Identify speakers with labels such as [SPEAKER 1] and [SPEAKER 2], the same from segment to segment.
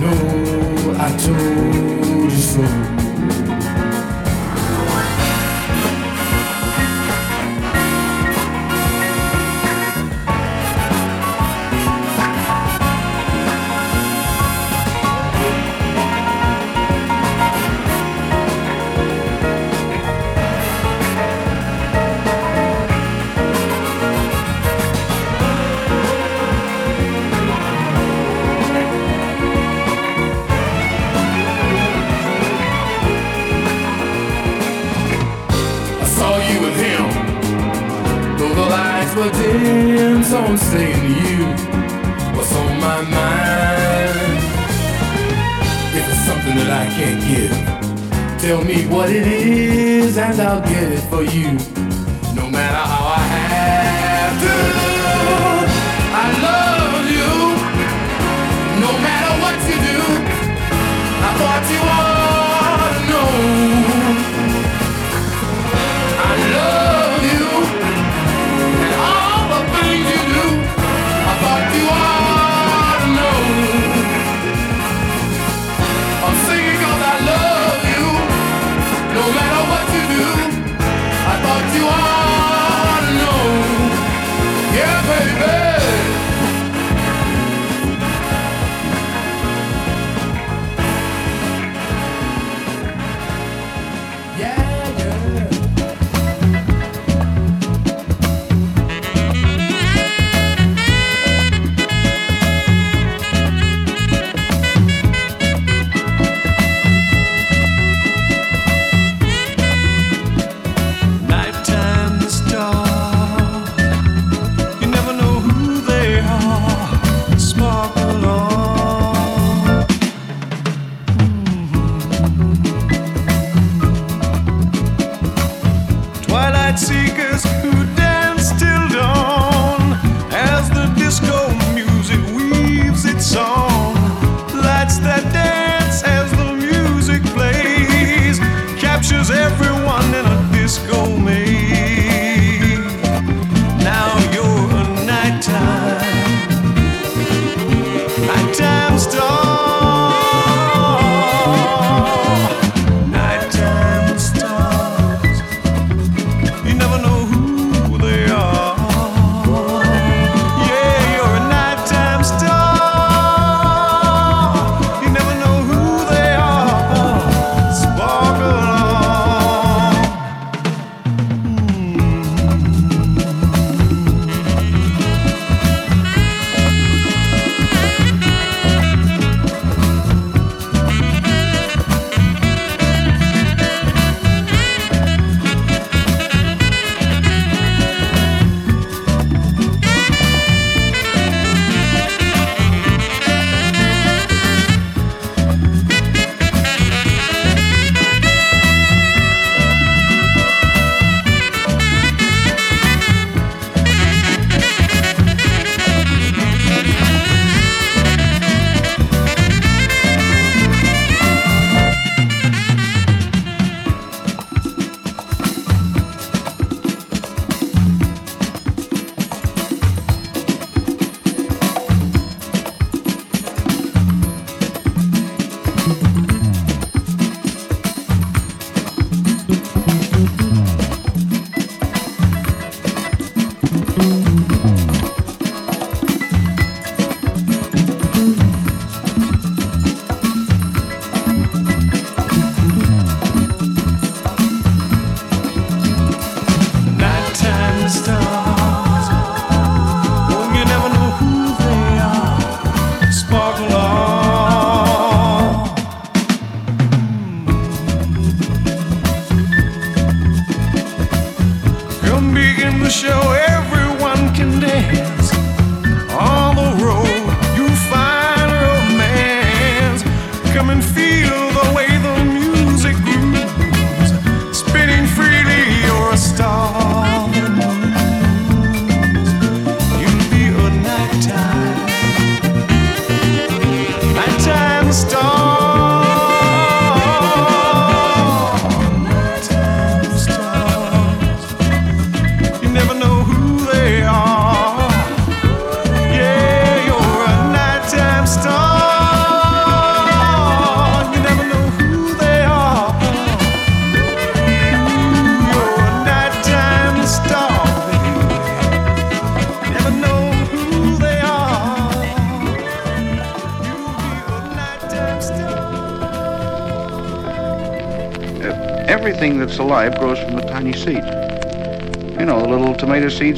[SPEAKER 1] know I told you so. For you.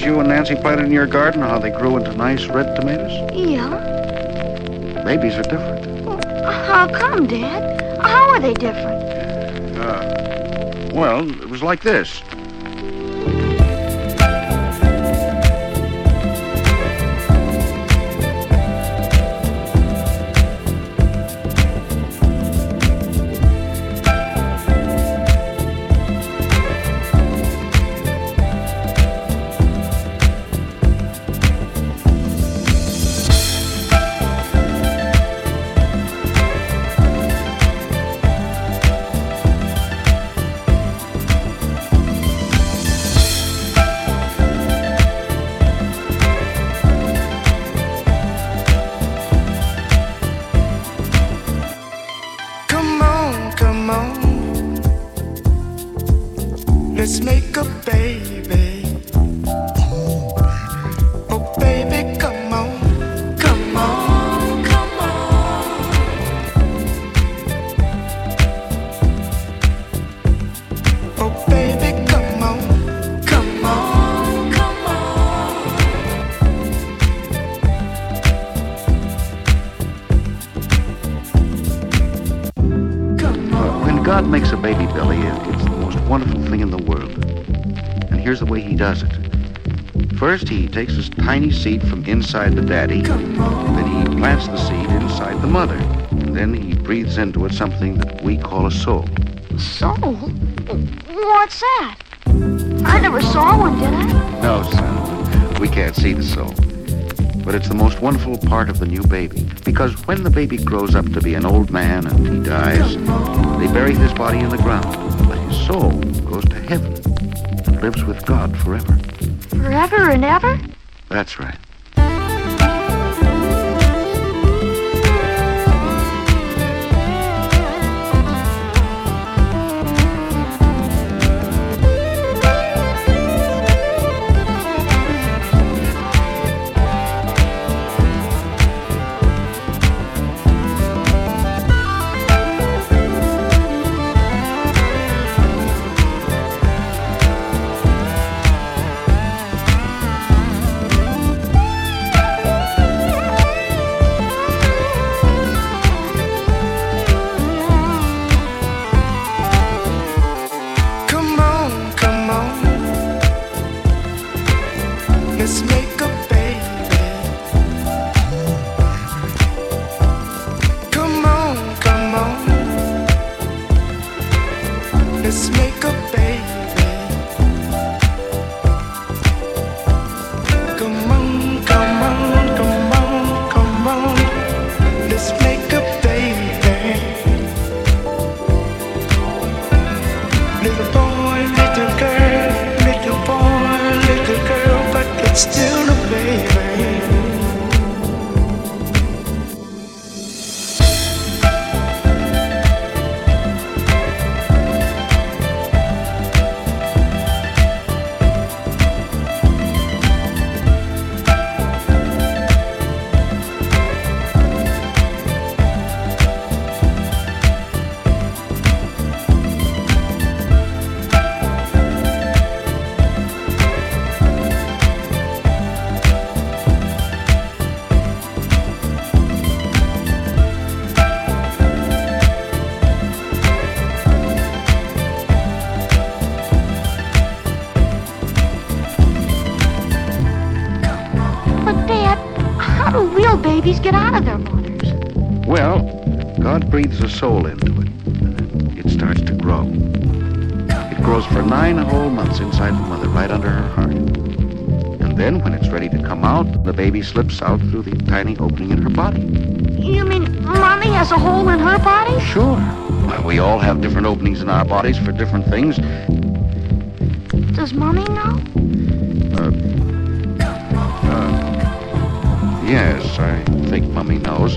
[SPEAKER 2] You and Nancy planted in your garden, how they grew into nice red tomatoes?
[SPEAKER 3] Yeah.
[SPEAKER 2] Babies are different.
[SPEAKER 3] Well, how come, Dad? How are they different?
[SPEAKER 2] Uh, well, it was like this. Takes his tiny seed from inside the daddy. Then he plants the seed inside the mother. And then he breathes into it something that we call a soul.
[SPEAKER 3] Soul? What's that? I never saw one, did I?
[SPEAKER 2] No, son. We can't see the soul. But it's the most wonderful part of the new baby. Because when the baby grows up to be an old man and he dies, they bury his body in the ground. But his soul goes to heaven and lives with God forever.
[SPEAKER 3] Forever and ever?
[SPEAKER 2] That's right.
[SPEAKER 3] Babies get out of their mothers?
[SPEAKER 2] Well, God breathes a soul into it, it starts to grow. It grows for nine whole months inside the mother, right under her heart. And then, when it's ready to come out, the baby slips out through the tiny opening in her body.
[SPEAKER 3] You mean Mommy has a hole in her body?
[SPEAKER 2] Sure. Well, we all have different openings in our bodies for different things.
[SPEAKER 3] Does Mommy know?
[SPEAKER 2] Yes, I think Mummy knows.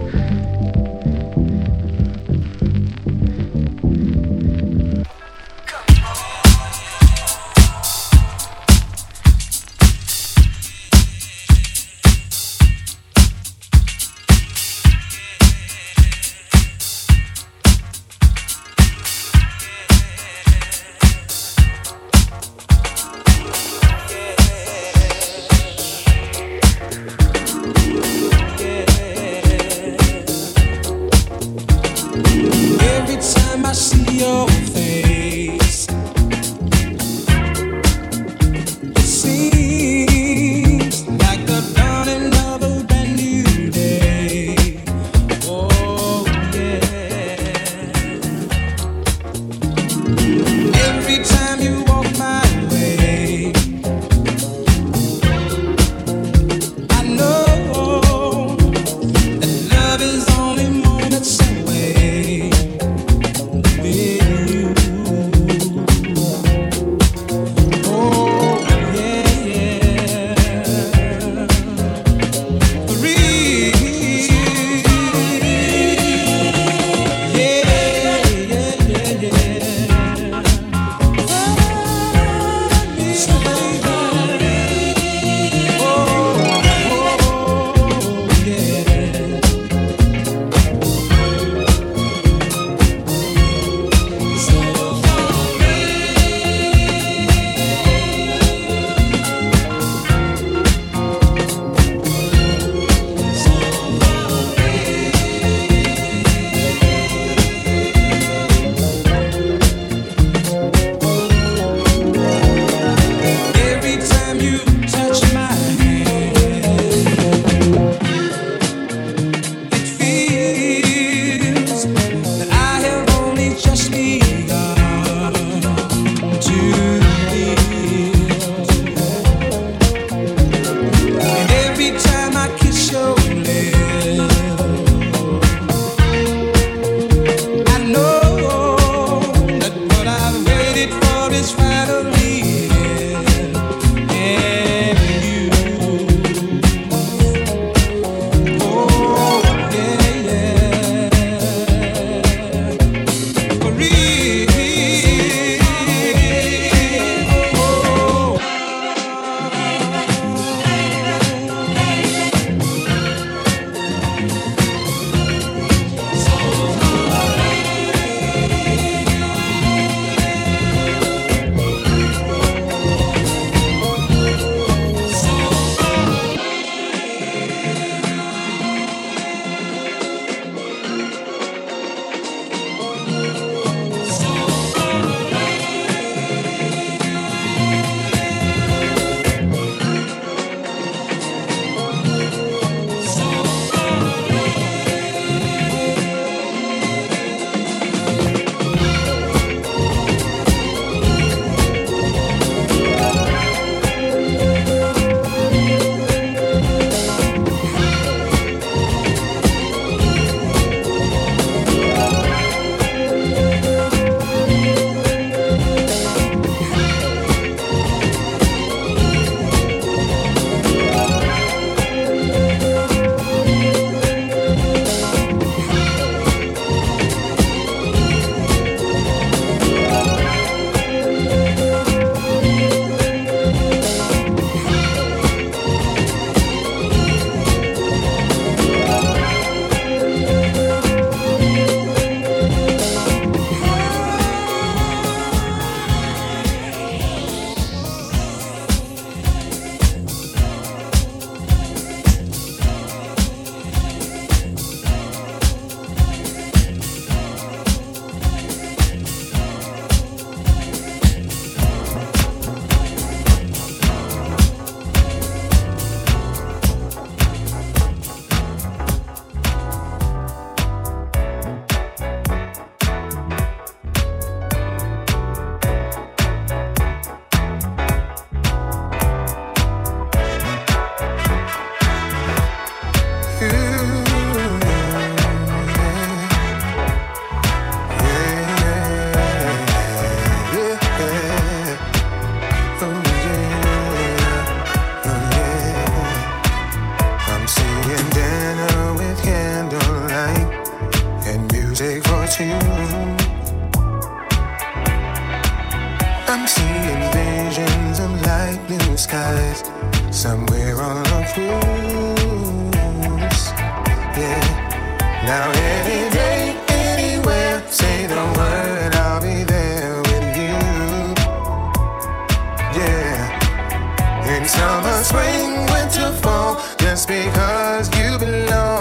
[SPEAKER 4] skies, somewhere on a cruise. Yeah. Now any day, anywhere, say the word, I'll be there with you. Yeah. In summer, spring, winter, fall, just because you belong.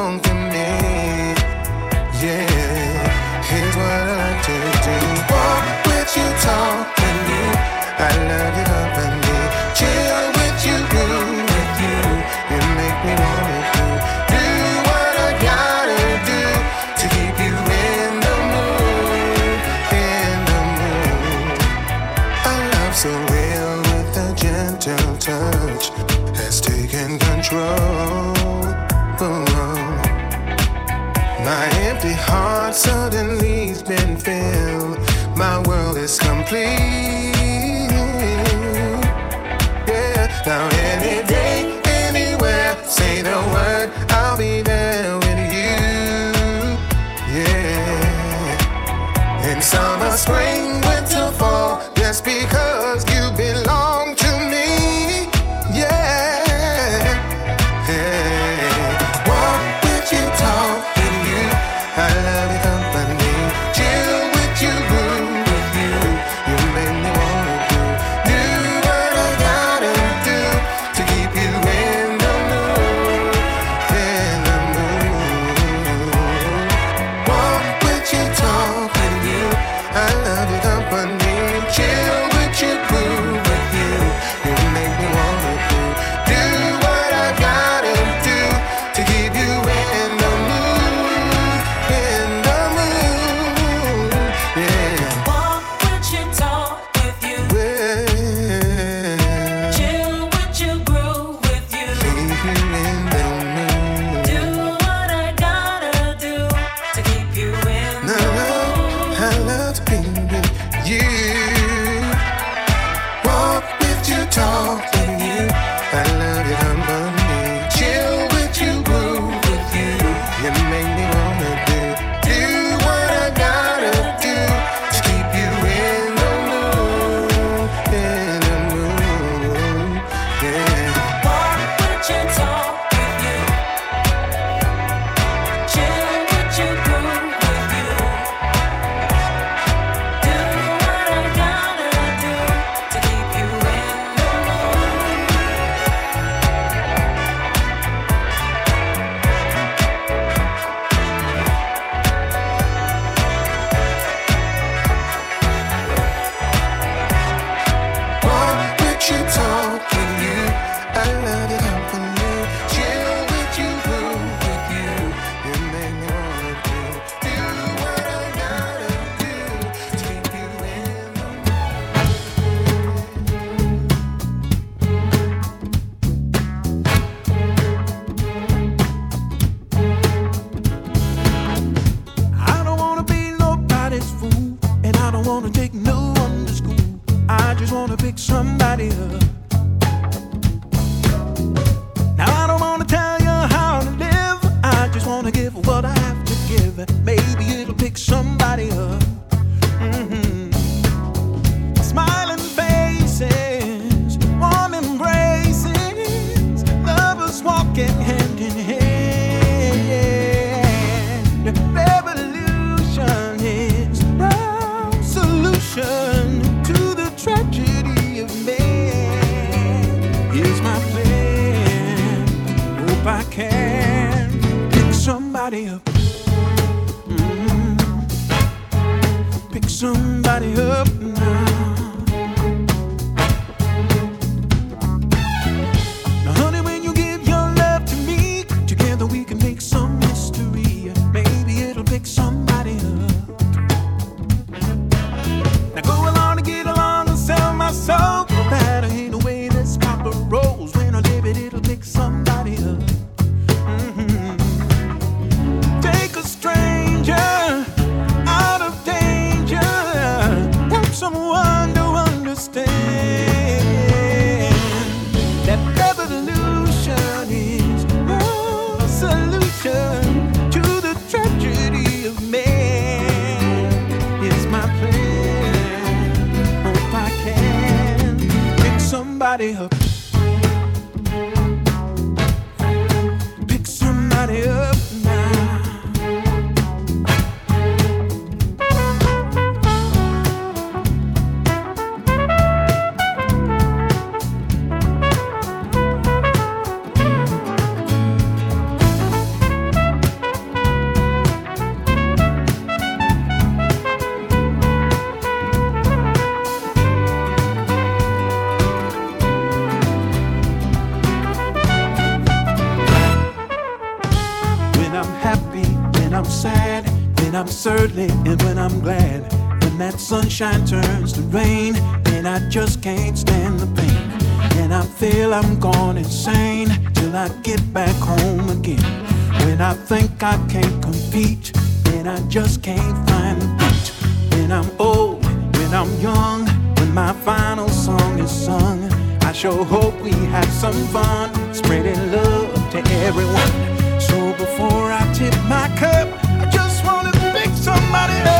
[SPEAKER 5] I'm certainly and when I'm glad. When that sunshine turns to rain, and I just can't stand the pain. And I feel I'm gone insane till I get back home again. When I think I can't compete, and I just can't find the beat. When I'm old, when I'm young, when my final song is sung, I sure hope we have some fun spreading love to everyone. So before I tip my cup, somebody up.